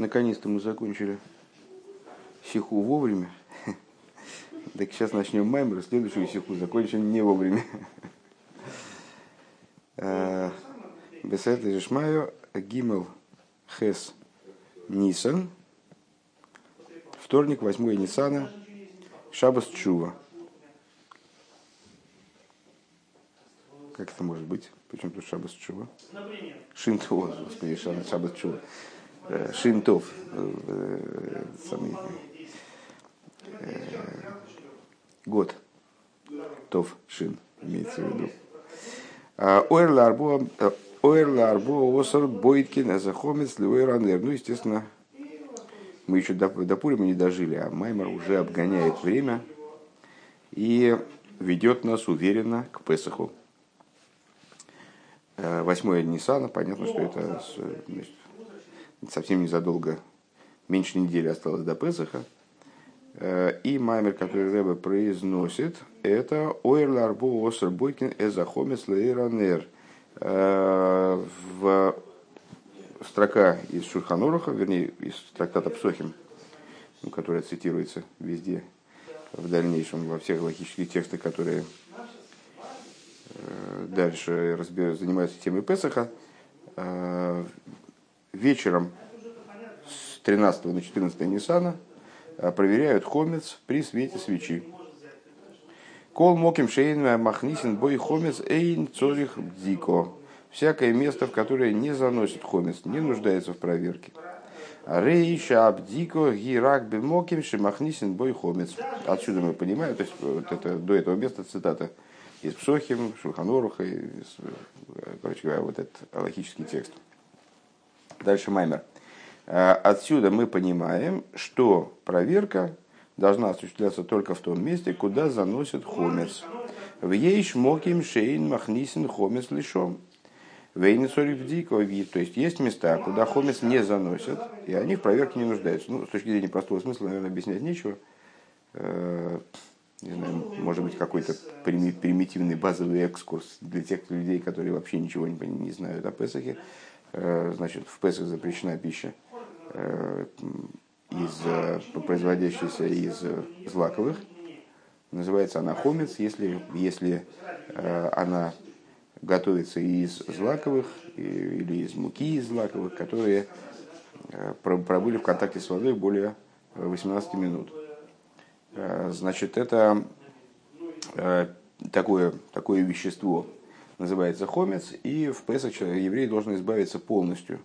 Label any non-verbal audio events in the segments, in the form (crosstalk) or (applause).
Наконец-то мы закончили сиху вовремя. (laughs) Так сейчас начнем маймер, следующую сиху закончим не вовремя. (laughs) Э, Бесет Жишмаю Гимел Хес Нисан. Вторник, 8 Нисана. Шабас Чува. Как это может быть? Почему тут Шабас Чува? Шинтова, господи, Шабас Чува. Э, Шинтов. Э, самый, год. Тов Шин имеется в виду. Ойрла Арбо Осар Бойткин Азахомец Львойранер. Ну, естественно, мы еще до, до Пурима не дожили, а Маймер уже обгоняет время и ведет нас уверенно к Песаху. Восьмое Ниссана, понятно, что это значит, совсем незадолго, меньше недели осталось до Песаха. И маймер, который Рэбе произносит, это Ойрлар Бо Осер Бойкин Эзахомес Лейранер. В строка из Шурханураха, вернее, из трактата Псохим, ну, которая цитируется везде, в дальнейшем, во всех логических текстах, которые дальше занимаются темой Песаха, вечером с 13 на 14 Ниссана проверяют хомец при свете свечи. Кол моким шейн махнисин бой хомец эйн цорих дико. Всякое место, в которое не заносит хомец, не нуждается в проверке. Рейша абдико гирак бемоким шимахнисин бой хомец. Отсюда мы понимаем, то есть вот это, до этого места цитата из Псохим, Шулханоруха, из, короче говоря, вот этот логический текст. Дальше Маймер. Отсюда мы понимаем, что проверка должна осуществляться только в том месте, куда заносят хомец. В ейш моким шейн махнисин хомец лишом. Вейнисорифдикови. То есть есть места, куда хомец не заносят, и они в проверке не нуждаются. Ну, с точки зрения простого смысла, наверное, объяснять нечего. Не знаю, может быть, какой-то примитивный базовый экскурс для тех людей, которые вообще ничего не, не знают о Песахе. Значит, в Песах запрещена пища из, производящаяся из злаковых. Называется она хомец, если, если она готовится из злаковых или из муки из злаковых, которые пробыли в контакте с водой более 18 минут. Значит, это такое, такое вещество называется хомец, и в Песах еврей должен избавиться полностью,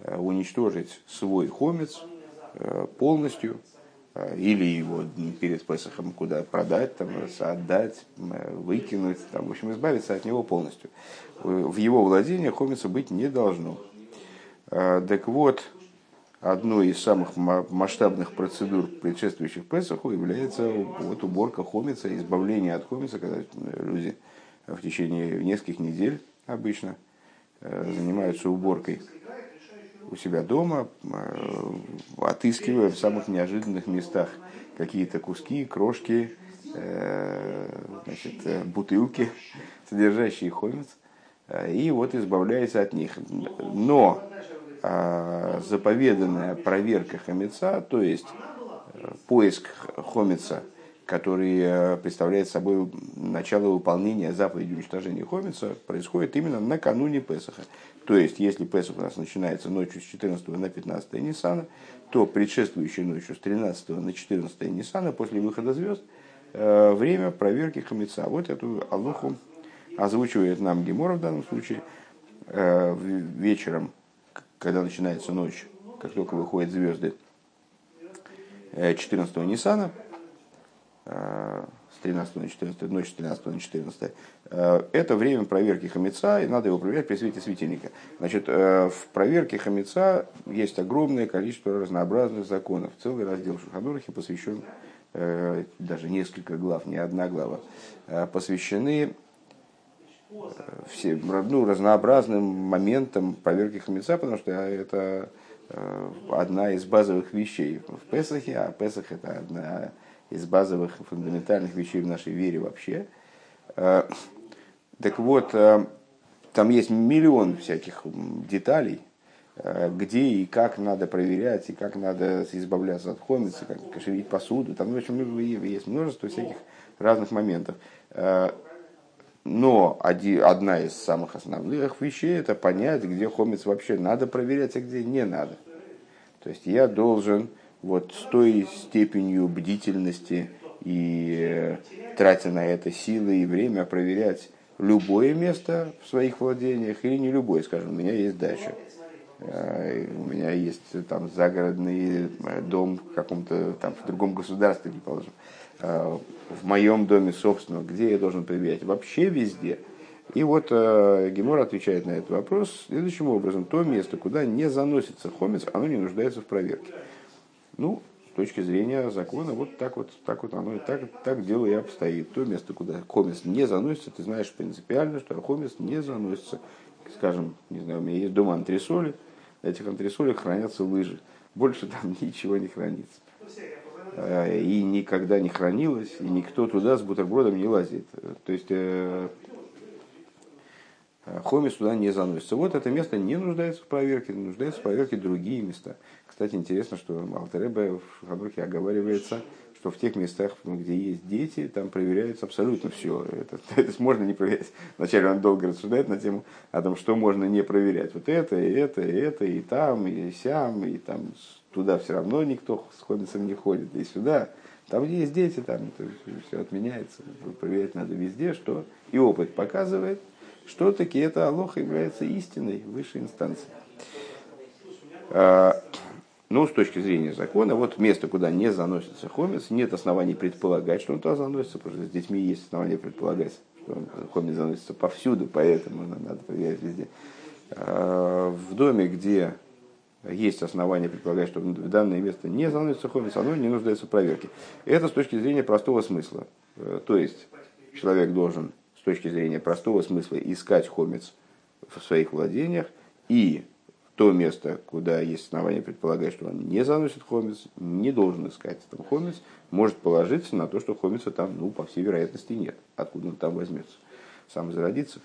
уничтожить свой хомец полностью, или его перед Песохом куда продать, там, отдать, выкинуть, там, в общем, избавиться от него полностью. В его владении хомица быть не должно. Так вот, одной из самых масштабных процедур, предшествующих Песоху, является вот уборка хомица, избавление от хомица, когда люди в течение нескольких недель обычно занимаются уборкой у себя дома, отыскивая в самых неожиданных местах какие-то куски, крошки, значит, бутылки, содержащие хомец, и вот избавляется от них. Но заповеданная проверка хомеца, то есть поиск хомеца, который представляет собой начало выполнения заповеди уничтожения хомица, происходит именно накануне Песаха. То есть, если Песах у нас начинается ночью с 14 на 15 Ниссана, то предшествующей ночью с 13 на 14 Ниссана, после выхода звезд, время проверки хомеца. Вот эту алуху озвучивает нам Гемора в данном случае вечером когда начинается ночь, как только выходят звезды 14 Ниссана, с 13 на 14, ночь с 13 на 14, это время проверки хамеца, и надо его проверять при свете светильника. Значит, в проверке хамеца есть огромное количество разнообразных законов. Целый раздел Шухадурахи посвящен, даже несколько глав, не одна глава, посвящены все, ну, разнообразным моментам проверки хамеца, потому что это э, одна из базовых вещей в Песахе, а Песах это одна из базовых фундаментальных вещей в нашей вере вообще. Э, так вот, э, там есть миллион всяких деталей, э, где и как надо проверять, и как надо избавляться от хомица, как кошевить посуду. Там, в общем, есть множество всяких разных моментов. Но одна из самых основных вещей это понять, где хомец вообще надо проверять, а где не надо. То есть я должен вот с той степенью бдительности и э, тратя на это силы и время проверять любое место в своих владениях или не любое, скажем, у меня есть дача, э, у меня есть там загородный э, дом в каком-то там в другом государстве, предположим, в моем доме собственном, где я должен проверять? Вообще везде. И вот Гемор отвечает на этот вопрос следующим образом. То место, куда не заносится хомец, оно не нуждается в проверке. Ну, с точки зрения закона, вот так вот, так вот оно и так, так дело и обстоит. То место, куда хомец не заносится, ты знаешь принципиально, что хомец не заносится. Скажем, не знаю, у меня есть дома антресоли, на этих антресолях хранятся лыжи. Больше там (laughs) ничего не хранится. Э, и никогда не хранилось, и никто туда с бутербродом не лазит. То есть э, хомис туда не заносится. Вот это место не нуждается в проверке, нуждается в проверке другие места. Кстати, интересно, что Алтеребе в Ханухе оговаривается, что в тех местах, где есть дети, там проверяется абсолютно все. Это, (laughs) это можно не проверять. Вначале он долго рассуждает на тему о том, что можно не проверять. Вот это, и это, и это, и там, и сям, и там туда все равно никто с хомицем не ходит, и сюда. Там есть дети, там все отменяется. Проверять надо везде, что и опыт показывает, что таки это Алоха является истиной высшей инстанции. А, ну, с точки зрения закона, вот место, куда не заносится хомец, нет оснований предполагать, что он туда заносится, потому что с детьми есть основания предполагать, что хомец заносится повсюду, поэтому надо проверять везде. А, в доме, где есть основания предполагать, что в данное место не заносится хомец, оно не нуждается в проверке. Это с точки зрения простого смысла. Э, то есть человек должен с точки зрения простого смысла искать хомец в своих владениях и то место, куда есть основания предполагать, что он не заносит хомец, не должен искать там хомец, может положиться на то, что хомица там, ну, по всей вероятности, нет. Откуда он там возьмется? Сам зародится.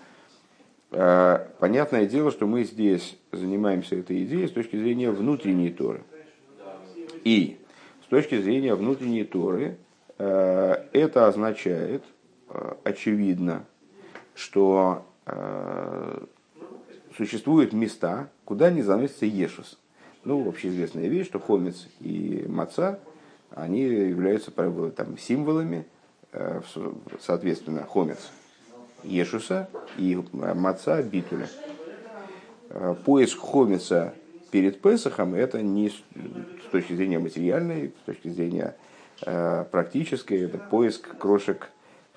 А, понятное дело, что мы здесь занимаемся этой идеей с точки зрения внутренней Торы. И с точки зрения внутренней Торы а, это означает, а, очевидно, что существуют места, куда не заносится ешус. Ну, общеизвестная вещь, что хомец и маца, они являются там, символами, э, соответственно, хомец ешуса и маца битуля. Э, поиск хомеца перед Песохом это не с точки зрения материальной, с точки зрения э, практической, это поиск крошек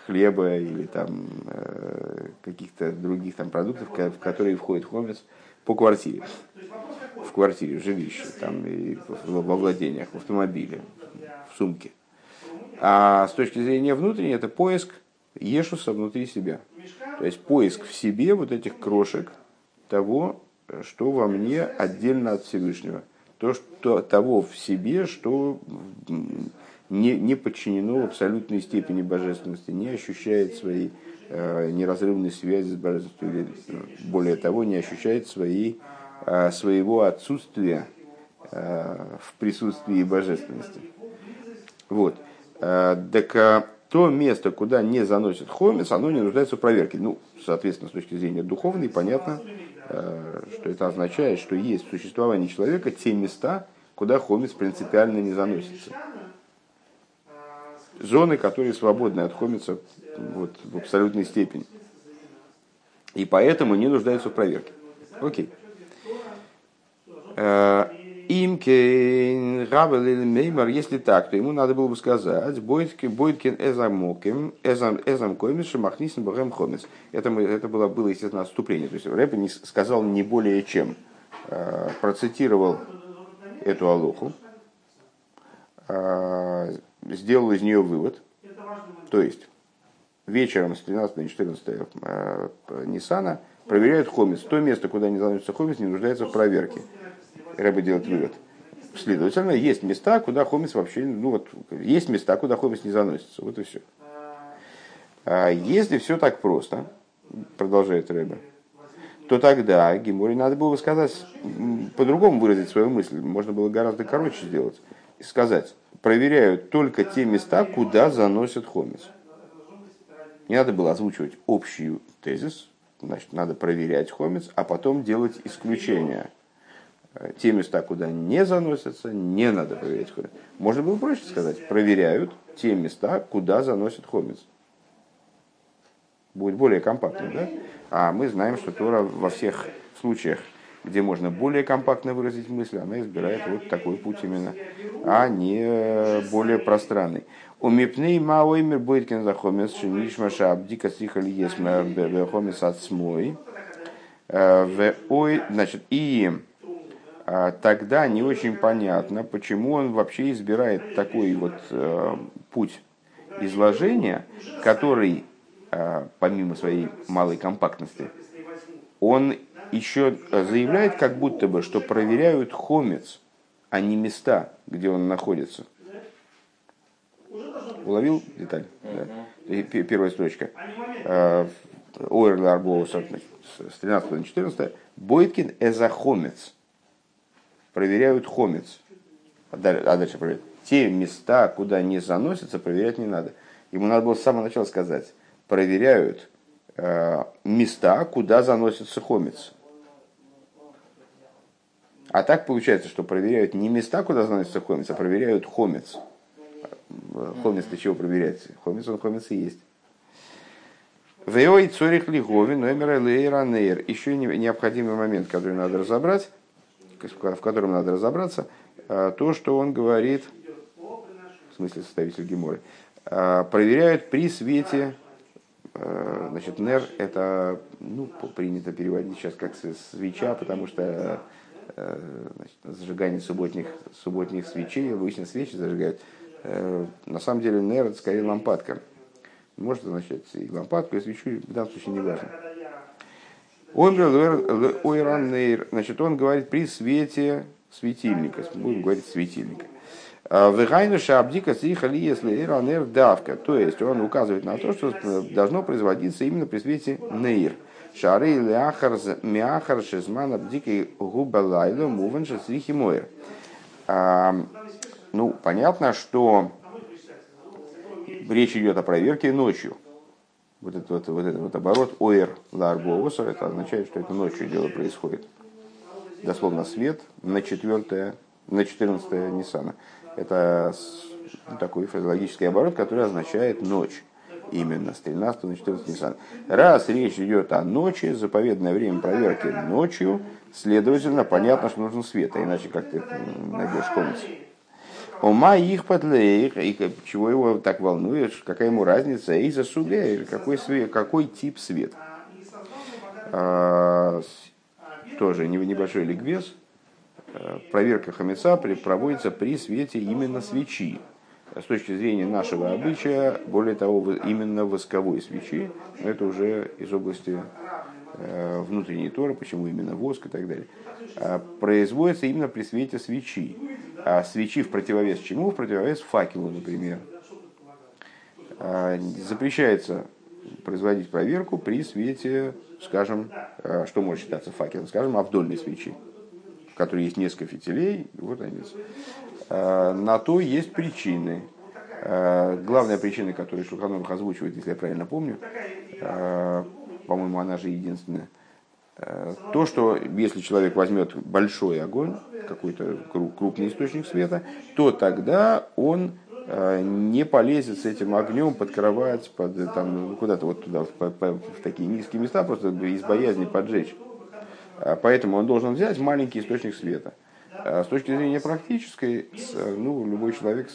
хлеба или там э, каких-то других там продуктов, в которые входит хомец по квартире. В квартире, в жилище, там, и во владениях, в автомобиле, в сумке. А с точки зрения внутренней, это поиск Ешуса внутри себя. То есть поиск в себе вот этих крошек того, что во мне отдельно от Всевышнего. То, что, того в себе, что не, не подчинено абсолютной степени божественности, не ощущает своей э, неразрывной связи с божественностью, или, более того, не ощущает своей, э, своего отсутствия э, в присутствии божественности. Вот. Э, так э, то место, куда не заносит хомец, оно не нуждается в проверке. Ну, соответственно, с точки зрения духовной, понятно, э, что это означает, что есть в существовании человека те места, куда хомец принципиально не заносится зоны, которые свободны от хомица вот, в абсолютной степени. И поэтому не нуждаются в проверке. Окей. Э, Имкен Меймар, если так, то ему надо было бы сказать, Бойткин Эзамоким, Эзамкомис, Шамахнисен Богем Хомис. Это, это было, было, естественно, отступление. То есть Рэп не сказал не более чем. Э, процитировал эту алоху, э, сделал из нее вывод. То есть вечером с 13 на 14 э, Ниссана проверяют хомис. То место, куда не заносится хомис, не нуждается в проверке. Рэба делает вывод. Следовательно, есть места, куда хомис вообще, ну вот, есть места, куда хомис не заносится. Вот и все. А если все так просто, продолжает Рэба, то тогда Гиморе надо было сказать, по-другому выразить свою мысль, можно было гораздо короче сделать, и сказать, проверяют только те места, куда заносят хомец. Не надо было озвучивать общий тезис, значит, надо проверять хомец, а потом делать исключения. Те места, куда не заносятся, не надо проверять хомец. Можно было проще сказать, проверяют те места, куда заносят хомец. Будет более компактно, да? А мы знаем, что Тора во всех случаях, где можно более компактно выразить мысль, она избирает вот такой путь именно, а не более пространный. У мипней маоймер будет кензахомес шинишмаша абдика сихали есма хомес от смой. Э, значит, и а, тогда не очень понятно, почему он вообще избирает такой вот э, путь изложения, который, э, помимо своей малой компактности, он еще заявляет, как будто бы, что проверяют хомец, а не места, где он находится – Уловил деталь? Да. Первая строчка. А, Ойр Арбоус с 13 на 14. Бойткин эзахомец. Проверяют хомец. А дальше проверяют. Те места, куда не заносятся, проверять не надо. Ему надо было с самого начала сказать. Проверяют э, места, куда заносится хомец. А так получается, что проверяют не места, куда заносится хомец, а проверяют хомец. Хомец для чего проверять? Хомец, он хомец и есть. Веой цорих лигови номера лейранейр. Еще необходимый момент, который надо разобрать, в котором надо разобраться, а, то, что он говорит, в смысле составитель Геморы, а, проверяют при свете, а, значит, нер это, ну, принято переводить сейчас как свеча, потому что значит, зажигание субботних, субботних свечей, обычно свечи зажигают, Э, на самом деле нер это скорее лампадка. Может означать и лампадку, и свечу, в данном случае не важно. Ойран нейр, значит, он говорит при свете светильника, будем говорить светильника. А, Вегайнуша абдика сихали, если иранер давка. То есть он указывает на то, что должно производиться именно при свете нейр. Шары или мяхар шизман абдики губалайло муван шасрихи мойр. Ну, понятно, что речь идет о проверке ночью. Вот этот вот, вот этот вот оборот ОР ларбоусер, это означает, что это ночью дело происходит. Дословно свет на 4, на 14 Ниссана. Это такой фразеологический оборот, который означает ночь. Именно с 13 на 14 Ниссана. Раз речь идет о ночи, заповедное время проверки ночью, следовательно, понятно, что нужен свет, а иначе как ты найдешь комнату. Ома их подлеих, и чего его так волнует, какая ему разница, и за сугя, какой, свет, какой тип свет. А, тоже небольшой ликбез. А, проверка хамеца проводится при свете именно свечи. С точки зрения нашего обычая, более того, именно восковой свечи, это уже из области э, внутренней торы, почему именно воск и так далее, а, производится именно при свете свечи. А свечи в противовес чему? В противовес факелу, например. А, запрещается производить проверку при свете, скажем, а, что может считаться факелом, скажем, авдольной свечи, в которой есть несколько фитилей, вот они. А, на то есть причины. Главная причина, которую Шуханов озвучивает, если я правильно помню, по-моему, она же единственная, то, что если человек возьмет большой огонь, какой-то крупный источник света, то тогда он э, не полезет с этим огнем под кровать, под, там, куда-то вот туда, в, в такие низкие места, просто из боязни поджечь. Поэтому он должен взять маленький источник света. А с точки зрения практической, ну, любой человек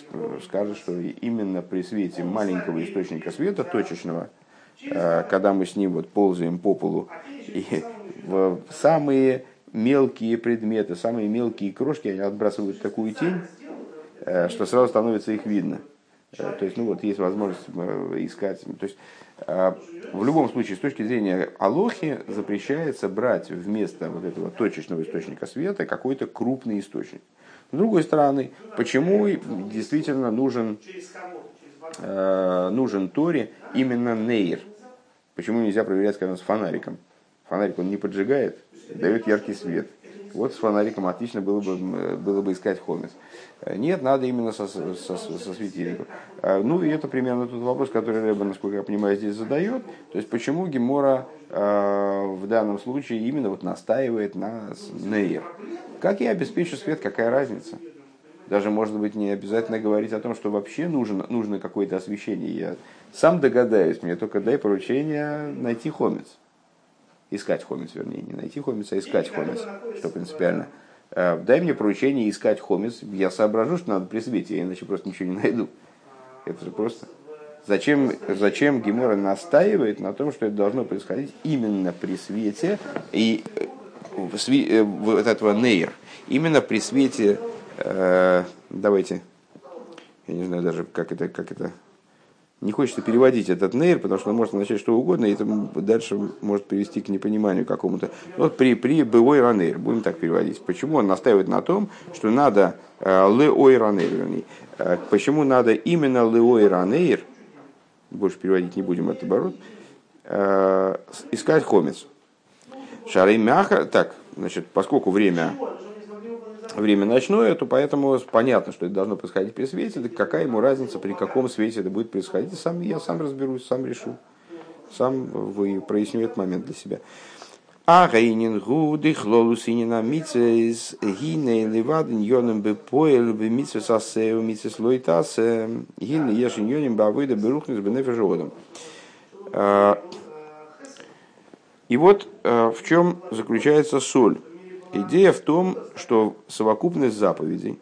скажет, что именно при свете маленького источника света, точечного, э, когда мы с ним вот ползаем по полу и самые мелкие предметы, самые мелкие крошки, они отбрасывают такую тень, э, что сразу становится их видно. Э, то есть, ну вот, есть возможность э, искать. То есть, в любом случае, с точки зрения Алохи, запрещается брать вместо вот этого точечного источника света какой-то крупный источник. С другой стороны, почему действительно нужен, нужен Торе именно нейр? Почему нельзя проверять, скажем, с фонариком? Фонарик он не поджигает, дает яркий свет. Вот с фонариком отлично было бы, было бы искать хомец. Нет, надо именно со, со, со светильником. А, ну и это примерно тот вопрос, который Рэба, насколько я понимаю, здесь задает. То есть почему Гемора э, в данном случае именно вот настаивает на нейр. Как я обеспечу свет, какая разница? Даже, может быть, не обязательно говорить о том, что вообще нужно, нужно какое-то освещение. Я сам догадаюсь, мне только дай поручение найти хомец. Искать хомец, вернее, не найти хомец, а искать хомец, что принципиально. Э, дай мне поручение искать хомец. Я соображу, что надо при свете, я иначе просто ничего не найду. Это же просто... Зачем, зачем Гемора настаивает на том, что это должно происходить именно при свете и э, э, вот этого нейр, именно при свете, э, давайте, я не знаю даже, как это, как это не хочется переводить этот нейр, потому что он может означать что угодно, и это дальше может привести к непониманию какому-то. Вот при, при бывой ранейр, будем так переводить. Почему он настаивает на том, что надо э, леой ранейр. Э, почему надо именно леой ранейр, больше переводить не будем, это оборот, э, искать хомец. Шары мяха, так, значит, поскольку время время ночное, то поэтому понятно, что это должно происходить при свете. Так какая ему разница, при каком свете это будет происходить? Сам, я сам разберусь, сам решу. Сам вы проясню этот момент для себя. А гейнин гуды хлолусинина мицес гине ливадин йоном бы поел бы мицес асеу мицес лойтас гине ешин йоним бавыда берухнес бенефежодом. А, и вот а, в чем заключается соль Идея в том, что совокупность заповедей,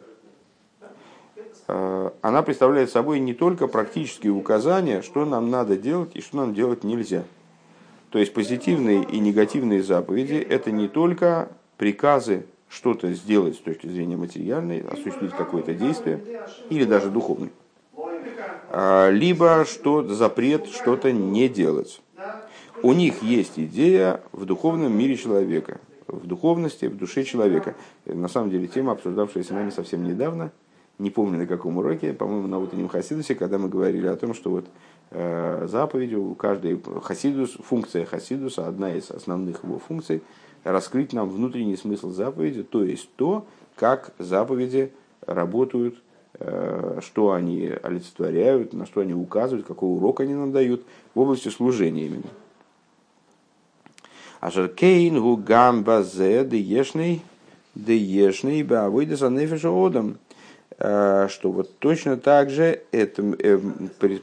э, она представляет собой не только практические указания, что нам надо делать и что нам делать нельзя. То есть позитивные и негативные заповеди – это не только приказы что-то сделать с точки зрения материальной, осуществить какое-то действие или даже духовное, а, либо что запрет что-то не делать. У них есть идея в духовном мире человека – в духовности, в душе человека. На самом деле тема, обсуждавшаяся нами совсем недавно, не помню на каком уроке, по-моему, на утреннем Хасидусе, когда мы говорили о том, что вот э, заповедью каждой Хасидус, функция Хасидуса, одна из основных его функций, раскрыть нам внутренний смысл заповеди, то есть то, как заповеди работают, э, что они олицетворяют, на что они указывают, какой урок они нам дают в области служения именно. Ашер кейн гу гамба зе де ешный, де ешный ба выйда за одам. Что вот точно так же это, э,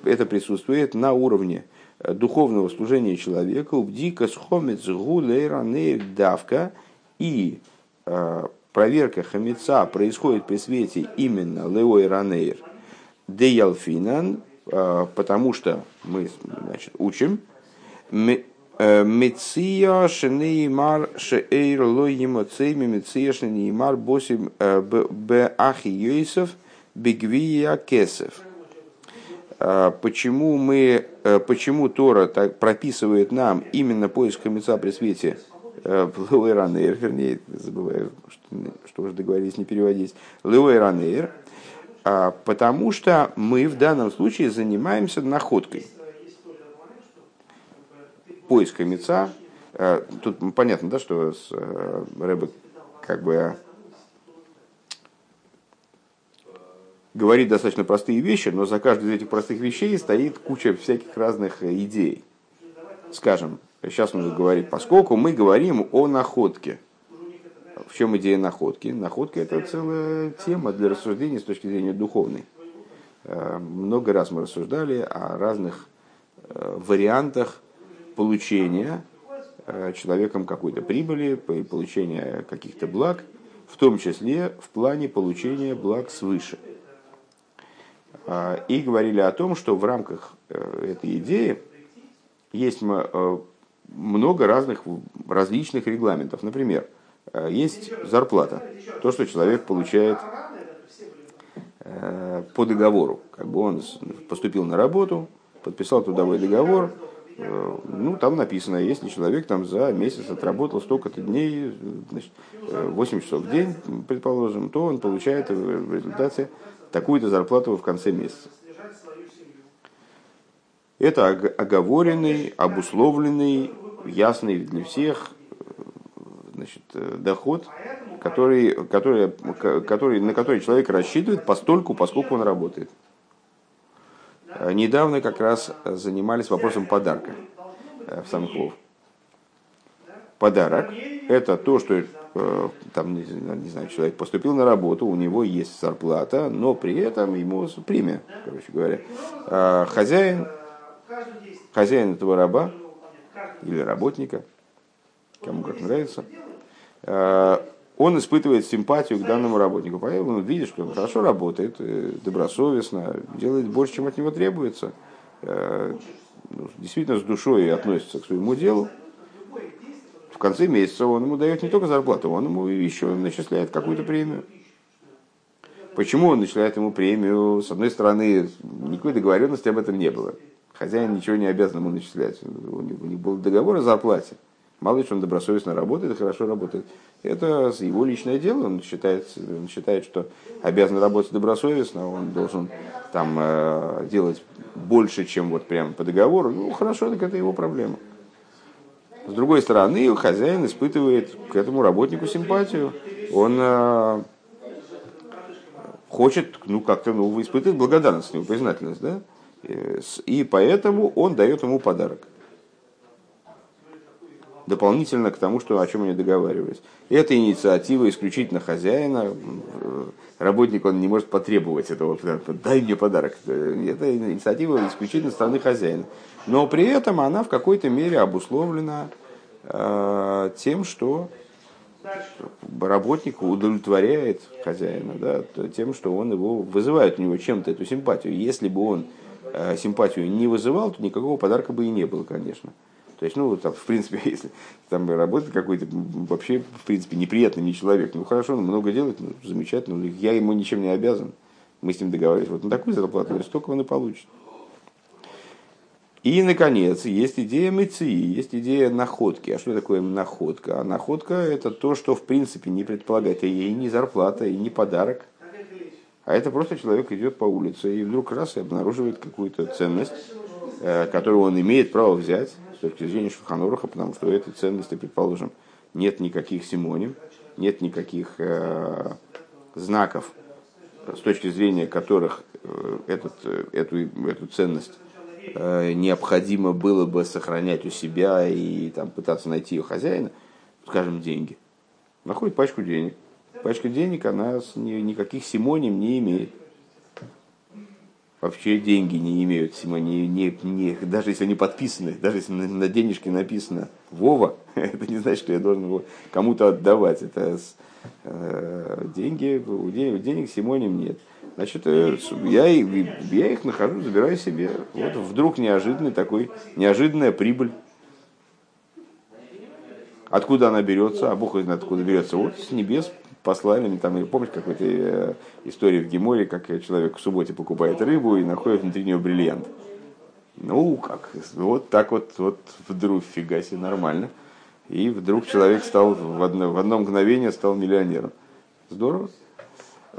это присутствует на уровне э, духовного служения человека, убдика схомец гулейранейр давка, и э, проверка хамеца происходит при свете именно леой ранейр деялфинан, потому что мы значит, учим, Меция шенеймар шеэйр лой емоцейми меция шенеймар босим б ахи бигвия кесев. Почему мы, почему Тора так прописывает нам именно поиск хамеца при свете Леуэранейр, вернее, забываю, что, что уже договорились не переводить, Леуэранейр, потому что мы в данном случае занимаемся находкой – поиска меца. Э, тут понятно, да, что э, Рэбе как бы говорит достаточно простые вещи, но за каждой из этих простых вещей стоит куча всяких разных идей. Скажем, сейчас он говорит, поскольку мы говорим о находке. В чем идея находки? Находка – это целая тема для рассуждения с точки зрения духовной. Э, много раз мы рассуждали о разных вариантах получения э, человеком какой-то прибыли, получения каких-то благ, в том числе в плане получения благ свыше. А, и говорили о том, что в рамках э, этой идеи есть э, много разных различных регламентов. Например, есть зарплата, то, что человек получает по договору. Как бы он поступил на работу, подписал трудовой договор, ну, там написано, если человек там за месяц отработал столько-то дней, значит, 8 э, часов в день, предположим, то он получает в результате такую-то зарплату в конце месяца. Это оговоренный, обусловленный ясный для всех значит, доход, который, который, который, на который человек рассчитывает постольку, поскольку он работает. Недавно как раз занимались вопросом подарка в Самхов. Подарок – это то, что Э, там, не знаю, человек поступил на работу, у него есть зарплата, но при этом ему премия, короче говоря. А хозяин, хозяин этого раба или работника, кому как нравится, э, он испытывает симпатию к данному работнику. Поэтому он видит, что он хорошо работает, э, добросовестно, делает больше, чем от него требуется. Ну, действительно с душой относится к своему делу в конце месяца он ему дает не только зарплату, он ему еще начисляет какую-то премию. Почему он начисляет ему премию? С одной стороны, никакой договоренности об этом не было. Хозяин ничего не обязан ему начислять. У него был договор о зарплате. Мало ли, что он добросовестно работает хорошо работает. Это его личное дело. Он считает, он считает, что обязан работать добросовестно, он должен там э, делать больше, чем вот прямо по договору. Ну, хорошо, так это его проблема. С другой стороны, хозяин испытывает к этому работнику симпатию. Он э, хочет, ну, как-то, ну, испытывает благодарность, его признательность, да? И поэтому он дает ему подарок. Дополнительно к тому, что, о чем они договаривались. Это инициатива исключительно хозяина. Работник он не может потребовать этого. Дай мне подарок. Это инициатива исключительно стороны хозяина но при этом она в какой-то мере обусловлена э, тем, что работник удовлетворяет хозяина, да, тем, что он его вызывает у него чем-то эту симпатию. Если бы он э, симпатию не вызывал, то никакого подарка бы и не было, конечно. То есть, ну, там, в принципе, (laughs) если там работает какой-то вообще, в принципе, неприятный не человек, ну, хорошо, он много делает, ну, замечательно, я ему ничем не обязан. Мы с ним договорились, вот на такую зарплату, столько он и получит. И, наконец, есть идея мыции, есть идея находки. А что такое находка? А находка – это то, что, в принципе, не предполагает ей ни зарплата, и ни подарок. А это просто человек идет по улице и вдруг раз и обнаруживает какую-то ценность, э, которую он имеет право взять с точки зрения Шуханоруха, потому что у этой ценности, предположим, нет никаких симоним, нет никаких э, знаков, с точки зрения которых э, этот, э, эту, эту ценность Э, необходимо было бы сохранять у себя и там, пытаться найти ее хозяина, скажем, деньги. Находит пачку денег. Пачка денег, она ни, никаких симоним не имеет. Вообще деньги не имеют симоним, не, не, даже если они подписаны, даже если на, на денежке написано Вова, (laughs) это не значит, что я должен его кому-то отдавать. Это э, деньги, у денег, денег симоним нет. Значит, э, я, я их нахожу, забираю себе. Вот вдруг неожиданный такой, неожиданная прибыль. Откуда она берется? А Бог знает, откуда берется. Вот с небес послали мне там, помните какой-то э, истории в Геморе, как человек в субботе покупает рыбу и находит внутри нее бриллиант. Ну, как, вот так вот, вот вдруг фига себе, нормально. И вдруг человек стал в одно, в одно мгновение стал миллионером. Здорово.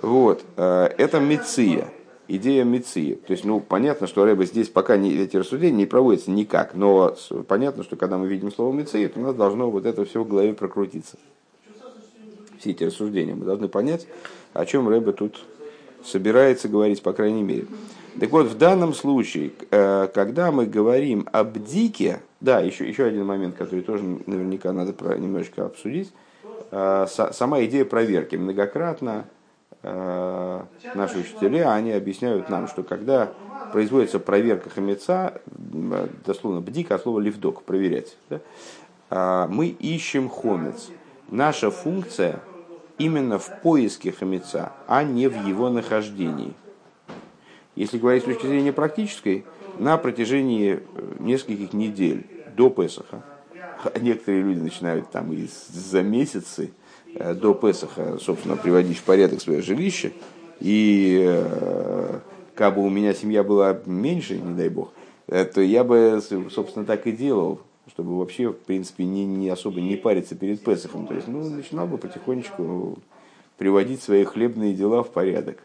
Вот. Э, это меция, идея меции. То есть, ну, понятно, что Рэба здесь пока не, эти рассуждения не проводятся никак, но понятно, что когда мы видим слово меция, то у нас должно вот это все в голове прокрутиться. Все эти рассуждения. Мы должны понять, о чем Рэба тут собирается говорить, по крайней мере. Так вот, в данном случае, э, когда мы говорим об дике, да, еще, еще один момент, который тоже наверняка надо немножечко обсудить, э, сама идея проверки. Многократно Э, наши учителя, они объясняют нам, что когда производится проверка хамеца, дословно бдик, а слово левдок, проверять, да, мы ищем хомец. Наша функция именно в поиске хамеца, а не в его нахождении. Если говорить с точки зрения практической, на протяжении э, нескольких недель до Песаха, некоторые люди начинают там и за месяцы, Э, до Песаха, собственно, приводить в порядок свое жилище, и э, как бы у меня семья была меньше, не дай бог, то я бы, собственно, так и делал, чтобы вообще, в принципе, не, не особо не париться перед Песохом. То есть, ну, начинал бы потихонечку приводить свои хлебные дела в порядок.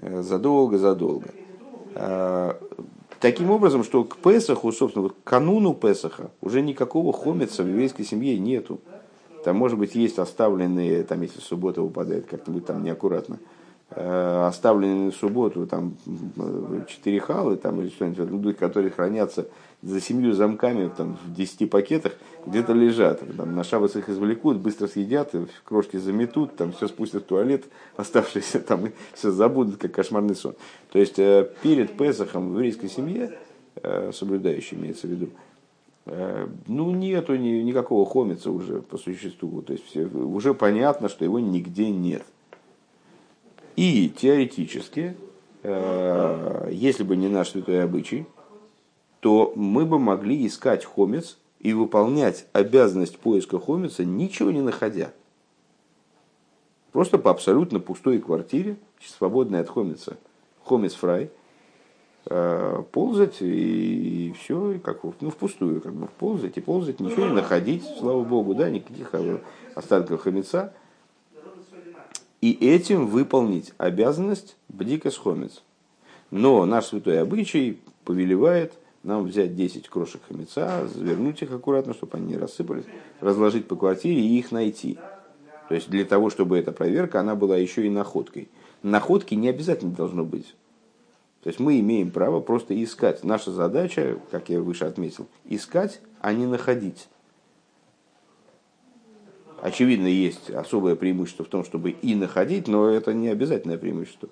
Задолго-задолго. Таким образом, что к Песаху, собственно, к кануну Песаха уже никакого хомица в еврейской семье нету. Там, может быть, есть оставленные, там, если суббота выпадает как-нибудь там неаккуратно, э, оставленные на субботу там четыре халы там, или что-нибудь, ну, которые хранятся за семью замками там, в десяти пакетах, где-то лежат. Там, на шабас их извлекут, быстро съедят, крошки заметут, там все спустят в туалет, (laughs) оставшиеся там и все забудут, как кошмарный сон. То есть э, перед Песохом в еврейской семье, э, соблюдающей имеется в виду, Э, ну, нету ни, никакого хомица уже по существу. То есть уже понятно, что его нигде нет. И теоретически, э, если бы не наш святой обычай, то мы бы могли искать хомец и выполнять обязанность поиска хомица, ничего не находя. Просто по абсолютно пустой квартире, свободной от хомица, хомец фрай – Э, ползать и, все, и как ну, впустую, как бы ползать и ползать, ничего не находить, слава богу, да, никаких остатков хамеца. И этим выполнить обязанность бдика хомец. Но наш святой обычай повелевает нам взять 10 крошек хамеца, завернуть их аккуратно, чтобы они не рассыпались, разложить по квартире и их найти. То есть для того, чтобы эта проверка, она была еще и находкой. Находки не обязательно должно быть. То есть мы имеем право просто искать. Наша задача, как я выше отметил, искать, а не находить. Очевидно, есть особое преимущество в том, чтобы и находить, но это не обязательное преимущество.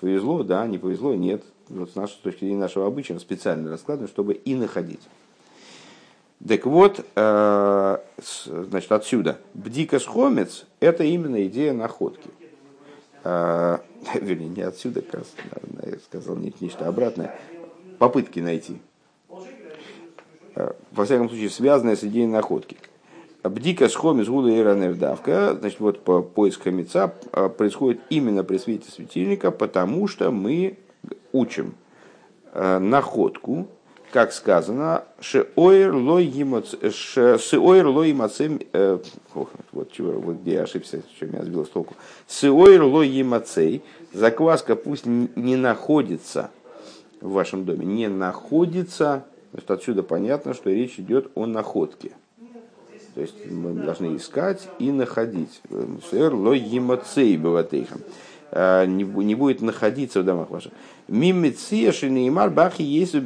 Повезло, да, не повезло, нет. Вот с нашей точки зрения нашего обычая специально раскладываем, чтобы и находить. Так вот, э, значит, отсюда. Бдикас хомец – это именно идея находки. Э, (laughs) вернее, не отсюда, я сказал нечто обратное, попытки найти. Э, во всяком случае, связанное с идеей находки. Бдика с гуда и давка, значит, вот по поиск хамеца э, происходит именно при свете светильника, потому что мы учим э, находку, как сказано, шеойр лой емацем, вот чего, вот где я ошибся, что меня сбило с толку. Сеойр лой емацей, закваска пусть не находится в вашем доме, не находится, значит, отсюда понятно, что речь идет о находке. То есть мы должны искать и находить. Сеойр лой емацей. А, не, будет находиться в домах ваших. Мимиция шинеймар бахи есть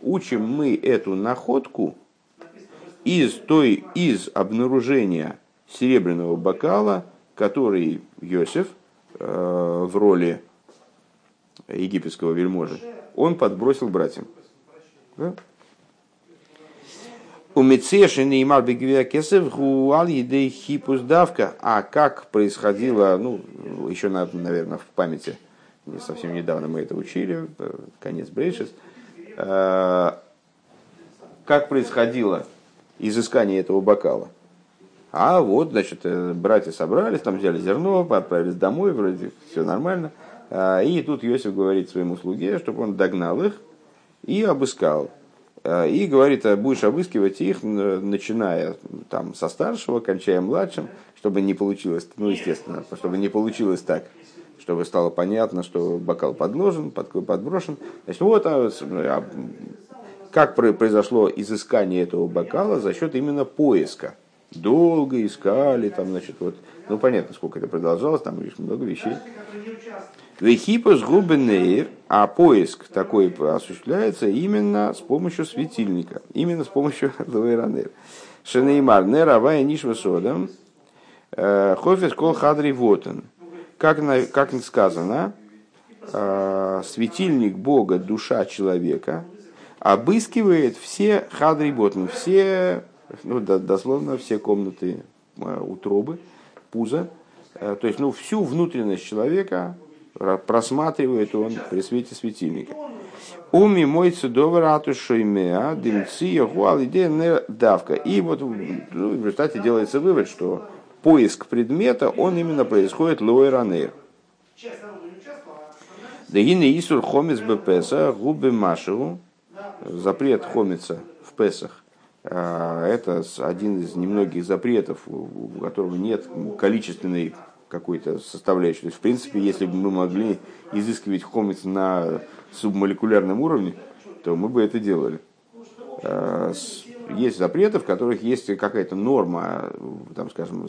Учим мы эту находку из той, из обнаружения серебряного бокала, который Йосиф э, в роли египетского вельможи, он подбросил братьям. Да? У Мецеши Неймар Бегвиакесев Гуал Едей Хипус Давка. А как происходило, ну, еще, наверное, в памяти, не совсем недавно мы это учили, э, конец Брейшис, э, как происходило изыскание этого бокала. А вот, значит, э, братья собрались, там взяли зерно, отправились домой, вроде все нормально. И тут Йосиф говорит своему слуге, чтобы он догнал их и обыскал. Э, и говорит, «А будешь обыскивать их, начиная там, со старшего, кончая младшим, чтобы не получилось, ну, естественно, чтобы не получилось так, чтобы стало понятно, что бокал подложен, подброшен. Значит, вот а, а, как произошло изыскание этого бокала за счет именно поиска. Долго искали, там, значит, вот, ну, понятно, сколько это продолжалось, там лишь много вещей. Вехипус губенейр, а поиск такой осуществляется именно с помощью светильника, именно с помощью (laughs) лавейранер. Шенеймар, неравая нишва содом, э, хофис кол хадри вотен. Как, как сказано, э, светильник Бога, душа человека, обыскивает все хадри ботн, все, ну, дословно, все комнаты э, утробы, пуза, то есть, ну, всю внутренность человека просматривает он при свете светильника. Уми мой цудовар атушоймеа дымция гуалиде давка. И вот ну, в результате делается вывод, что поиск предмета, он именно происходит лойранер. Дагины Исур Хомец Бепеса, губы Машеву, запрет Хомица в Песах. А, это один из немногих запретов, у которого нет количественной какой-то составляющей. То есть, в принципе, если бы мы могли изыскивать хомец на субмолекулярном уровне, то мы бы это делали. Э, есть запреты, в которых есть какая-то норма, там, скажем,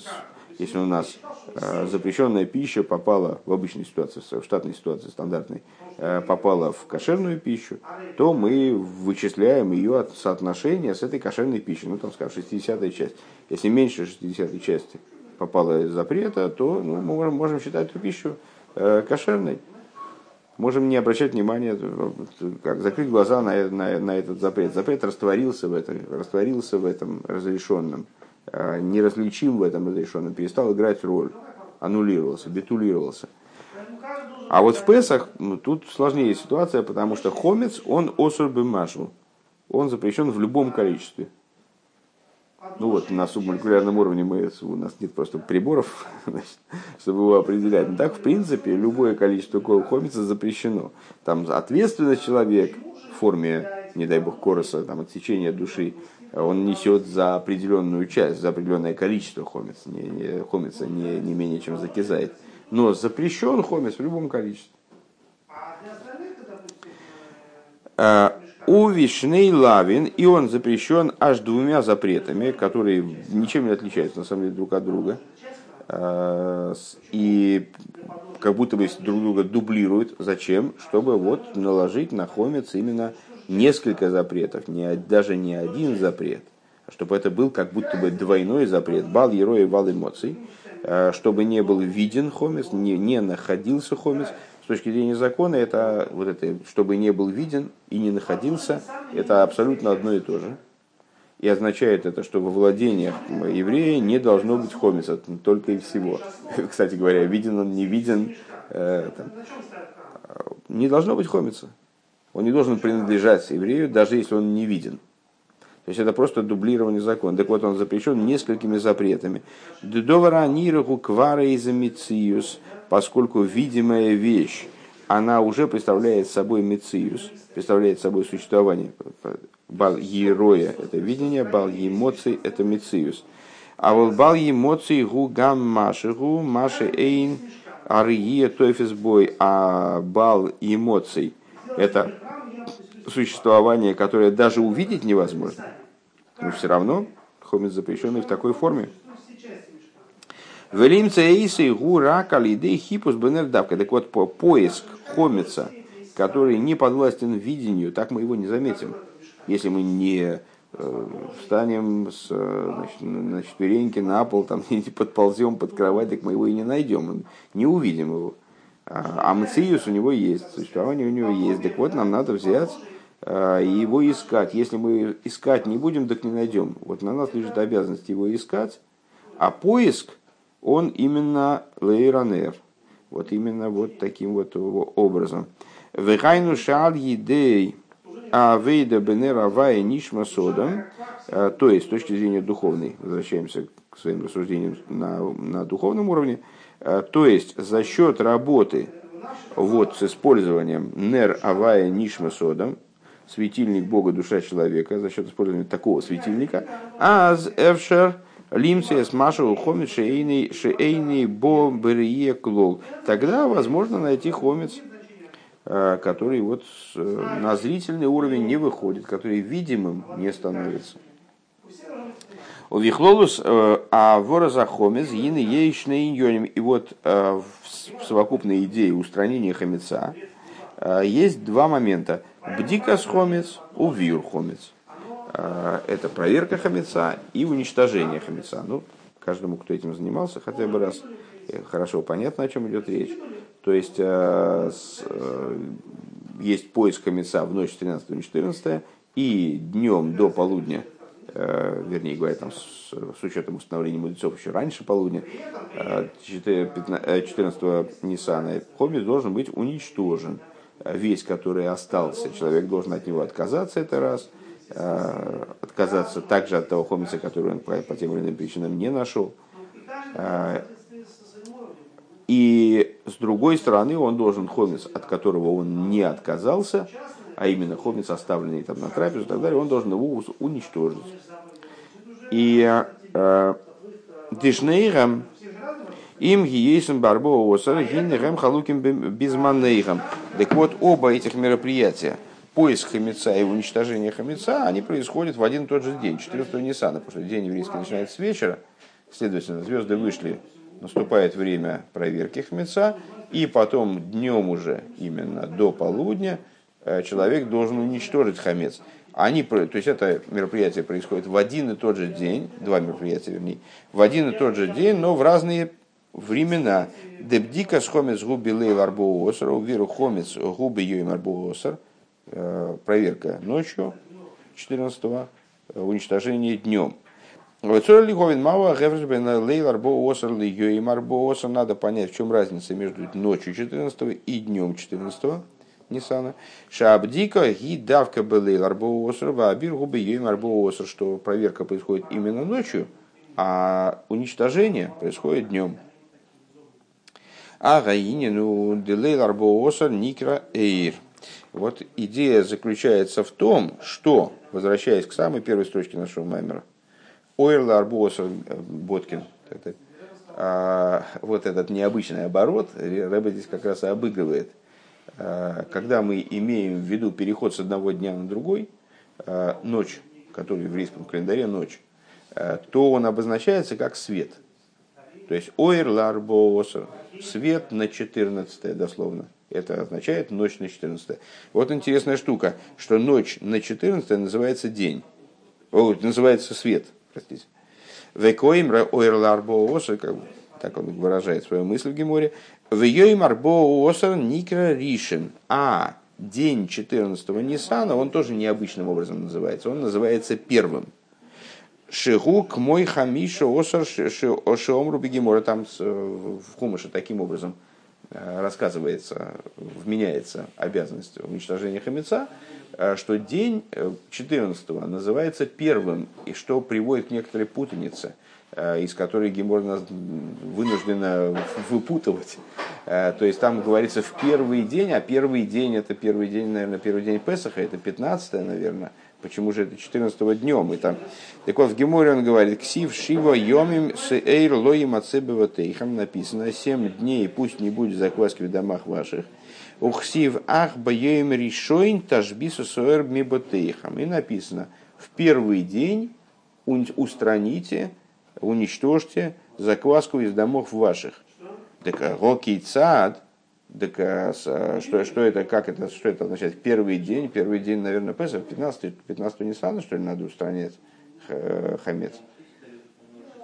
если у нас э, запрещенная пища попала в обычной ситуации, в штатной ситуации, стандартной, э, попала в кошерную пищу, то мы вычисляем ее от соотношения с этой кошерной пищей. Ну, там, скажем, 60 часть. Если меньше 60 части попала из запрета, то ну, мы можем, можем считать эту пищу кошерной можем не обращать внимания, как закрыть глаза на, на, на этот запрет. Запрет растворился в этом, растворился в этом разрешенном, неразличим в этом разрешенном, перестал играть роль, аннулировался, битулировался. А вот в Песах ну, тут сложнее ситуация, потому что хомец, он осур бимашу, он запрещен в любом количестве. Ну вот, на субмолекулярном уровне мы, у нас нет просто приборов, (laughs) значит, чтобы его определять. Но так, в принципе, любое количество хомица запрещено. Там ответственность человек в форме, не дай бог, короса, там, отсечения души, он несет за определенную часть, за определенное количество хомица, не, не, хомица не, не менее чем закизает. Но запрещен хомец в любом количестве. А, у вишней лавин, и он запрещен аж двумя запретами, которые ничем не отличаются на самом деле друг от друга. А, и как будто бы друг друга дублируют. Зачем? Чтобы вот наложить на хомец именно несколько запретов, не, даже не один запрет, а чтобы это был как будто бы двойной запрет, бал, героя, бал эмоций, а, чтобы не был виден хомец, не, не находился хомец, с точки зрения закона, это вот это, чтобы не был виден и не находился, это абсолютно одно и то же. И означает это, что во владениях еврея не должно быть хомиса, только и всего. (laughs) Кстати говоря, виден он, не виден, э, там, не должно быть хомица. Он не должен принадлежать еврею, даже если он не виден. То есть это просто дублирование закона. Так вот, он запрещен несколькими запретами. Дедовара нираху квара изомициус поскольку видимая вещь, она уже представляет собой мециус, представляет собой существование. Бал ероя – это видение, бал эмоций – это мециус. А вот бал эмоций гу гам маши гу маши эйн арие тойфис бой, а бал эмоций – это существование, которое даже увидеть невозможно. Но все равно хомец запрещенный в такой форме – Велимца эйсы гура калиды хипус бенердавка. Так вот, по поиск хомица, который не подвластен видению, так мы его не заметим. Если мы не э, встанем с, значит, на четвереньки на пол, там, (laughs) подползем под кровать, так мы его и не найдем, не увидим его. А, а мциус у него есть, существование у него есть. Так вот, нам надо взять и его искать. Если мы искать не будем, так не найдем. Вот на нас лежит обязанность его искать, а поиск – он именно лейранер. Вот именно вот таким вот образом. Вехайну шал едей авейда бенера вая нишма содом. А, то есть, с точки зрения духовной, возвращаемся к своим рассуждениям на, на духовном уровне, а, то есть, за счет работы вот с использованием нер авая нишма содом, светильник Бога, душа человека, за счет использования такого светильника, аз эвшер – Лимсия Маша ухомит шейный шейный бо берие клол. Тогда возможно найти хомец, э, который вот э, на зрительный уровень не выходит, который видимым не становится. У Вихлолус, э, а вора хомец, ины ейшный иньоним. И вот в совокупной идее устранения хомеца есть два момента. Бдикас хомец, увир хомец. Это проверка хамеца и уничтожение хамеца. Ну, каждому, кто этим занимался хотя бы раз, э, хорошо понятно, о чем идет речь. То есть, э, э, есть поиск хамеца в ночь 13 на 14 и днем до полудня, вернее говоря, там, с, с учетом установления мудрецов еще раньше полудня, 14 Ниссана, хомец должен быть уничтожен. Весь, который остался, человек должен от него отказаться, это раз – Э, отказаться также от того хомица, который он по, тем или иным причинам не нашел. Э, и с другой стороны, он должен хомец, от которого он не отказался, а именно хомец, оставленный там на трапезу и так далее, он должен его уничтожить. И э, Дишнейрам им гиесом барбо осар гиннерам халуким безманейрам. Так вот, оба этих мероприятия – поиск хамеца и уничтожение хамеца, они происходят в один и тот же день, 14 Ниссана, потому что день еврейский начинается с вечера, следовательно, звезды вышли, наступает время проверки хамеца, и потом днем уже, именно до полудня, человек должен уничтожить хамец. Они, то есть это мероприятие происходит в один и тот же день, два мероприятия вернее, в один и тот же день, но в разные времена. Дебдика с хомец губи лей арбоосер, увиру хомец губи йоим арбоосер, э, проверка ночью 14 э, уничтожение днем. Надо понять, в чем разница между ночью 14 и днем 14 Нисана. Шабдика и давка белейл арбооср, вабир губы йоим арбооср, что проверка происходит именно ночью, а уничтожение происходит днем. А гаинину делейл арбооср никра эйр. Вот идея заключается в том, что, возвращаясь к самой первой строчке нашего маймера, Ойрла Арбуосер Боткин, а, вот этот необычный оборот, Рэбе здесь как раз и обыгрывает – когда мы имеем в виду переход с одного дня на другой, э, ночь, который в еврейском календаре ночь, э, то он обозначается как свет. То есть ойр ларбоосер, свет на 14 дословно. Это означает ночь на 14. Вот интересная штука, что ночь на 14 называется день. О, называется свет, простите. Векоим ойр ларбоосер, так он выражает свою мысль в Геморе, в Йоймар Осар Никра Ришин. А день 14-го Нисана, он тоже необычным образом называется. Он называется первым. Шигук мой хамиша осар шиомру бегемора. Там в Хумыше таким образом э, рассказывается, вменяется обязанность уничтожения хамеца, э, что день 14-го э, называется первым, и что приводит к некоторой путанице – Э, из которой Гемор нас вынуждена выпутывать. Э, то есть там говорится в первый день, а первый день это первый день, наверное, первый день Песаха, это 15 наверное. Почему же это 14 днем? И там, так вот, в Геморе он говорит, «Ксив шива йомим с эйр лоим ацебева тейхам» написано, «Семь дней пусть не будет закваски в домах ваших». Ухсив ах баем решойн тажбису суэр миботейхам. И написано, в первый день устраните уничтожьте закваску из домов ваших. Так роки цад, так а, а, что, что это, как это, что это означает? Первый день, первый день, наверное, Песах, 15, 15 Ниссана, что ли, надо устранять хамец.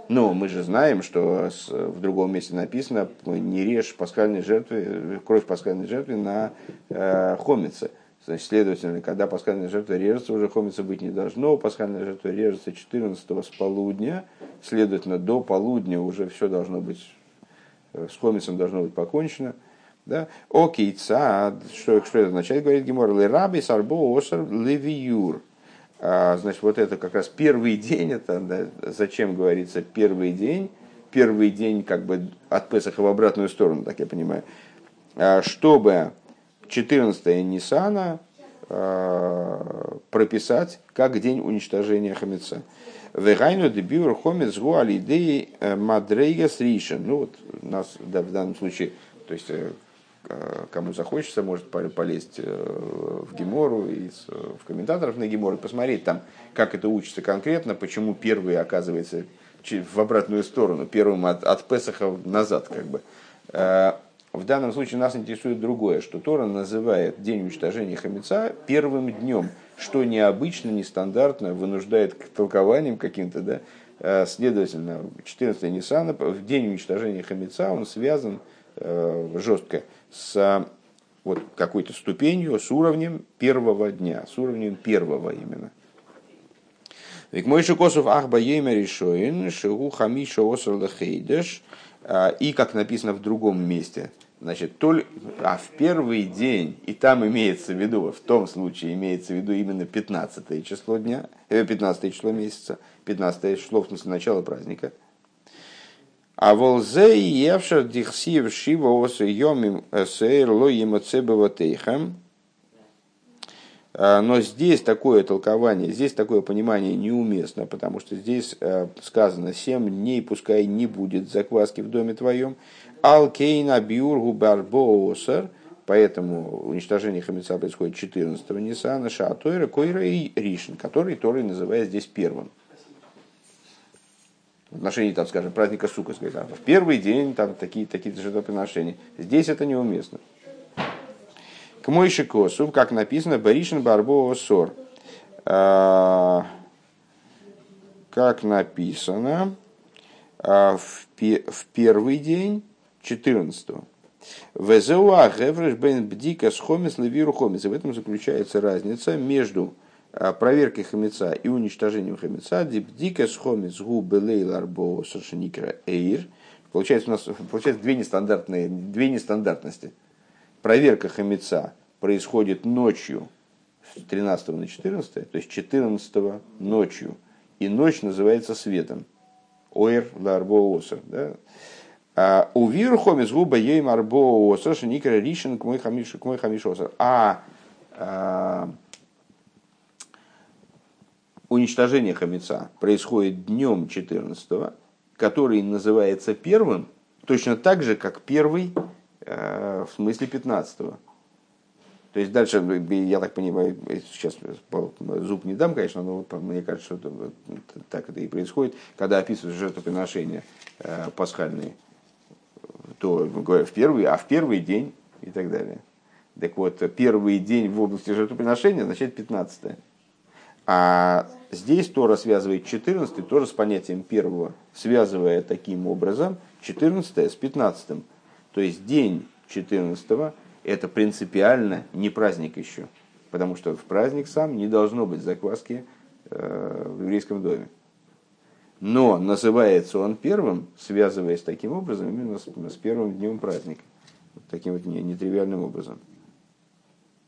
Но мы же знаем, что в другом месте написано, не режь пасхальной жертвы, кровь пасхальной жертвы на э, хомице. Значит, следовательно, когда пасхальная жертва режется, уже хомица быть не должно. Пасхальная жертва режется 14 с полудня, следовательно, до полудня уже все должно быть, э, с хомицем должно быть покончено. Да? Окей, ца, что, что это означает, говорит Гемор, раби сарбо осар левиюр. А, значит, вот это как раз первый день, это да, зачем говорится первый день, первый день как бы от Песаха в обратную сторону, так я понимаю, а, чтобы 14 Ниссана э, прописать как день уничтожения хамеца. Вегайну дебюр хомец гу алидеи э, мадрейгас ришен. Ну вот нас да, в данном случае, то есть э, кому захочется, может полезть в Гемору и в комментаторов на Гемору посмотреть там, как это учится конкретно, почему первый оказывается в обратную сторону, первым от, от Песаха назад как бы. В данном случае нас интересует другое, что Тора называет день уничтожения хамеца первым днем, что необычно, нестандартно, вынуждает к толкованиям каким-то, да, э, Следовательно, 14 Ниссана, в день уничтожения хамеца, он связан э, жестко с вот какой-то ступенью, с уровнем первого дня, с уровнем первого именно. Век мой шикосов ахба ейма решоин, шигу хамиша оср лахейдеш, э, и, как написано в другом месте – Значит, только, а в первый день, и там имеется в виду, в том случае имеется в виду именно 15 число дня, 15 э, число месяца, 15 число, в смысле, начало праздника. А волзе и евшар дихсив шива осу йомим эсэйр ло емоцебаватейхам. А, но здесь такое толкование, здесь такое понимание неуместно, потому что здесь э, сказано «семь дней пускай не будет закваски в доме твоем». Алкейна биургу барбоосер, Поэтому уничтожение хамеца происходит 14-го Ниссана, Шаатойра, Койра и Ришин, который Торой называет здесь первым. В отношении, там, скажем, праздника Сука, в первый день там такие, такие жертвоприношения. Здесь это неуместно. К Мойши Косу, как написано, Баришин Барбо Сор. А, как написано, а, в первый день 14-го. Везеуа гевреш бен бдика хомис левиру хомис. В этом заключается разница между а, проверкой хамеца и уничтожением хамеца. Дибдика хомис гу белейл арбо. Получается у нас получается две нестандартные, две нестандартности. Проверка хамеца происходит ночью с 13 на 14, то есть 14 ночью. И ночь называется светом. Оэр ларбо осер. Да? А, у вирхомис губа ей марбо осер шеникра ришен к мой хамиш к мой хамиш осер. А, а уничтожение хамеца происходит днем 14 который называется первым, точно так же, как первый э, в смысле 15 -го. То есть дальше, я так понимаю, сейчас зуб не дам, конечно, но мне кажется, что так это и происходит, когда описывают жертвоприношения э, пасхальные, то в первый, а в первый день и так далее. Так вот, первый день в области жертвоприношения означает 15 -е. А здесь Тора связывает 14 тоже с понятием первого, связывая таким образом 14 с 15. -м. То есть день 14 это принципиально не праздник еще. Потому что в праздник сам не должно быть закваски э, в еврейском доме. Но называется он первым, связываясь таким образом именно с, с первым днем праздника. Вот таким вот нетривиальным образом.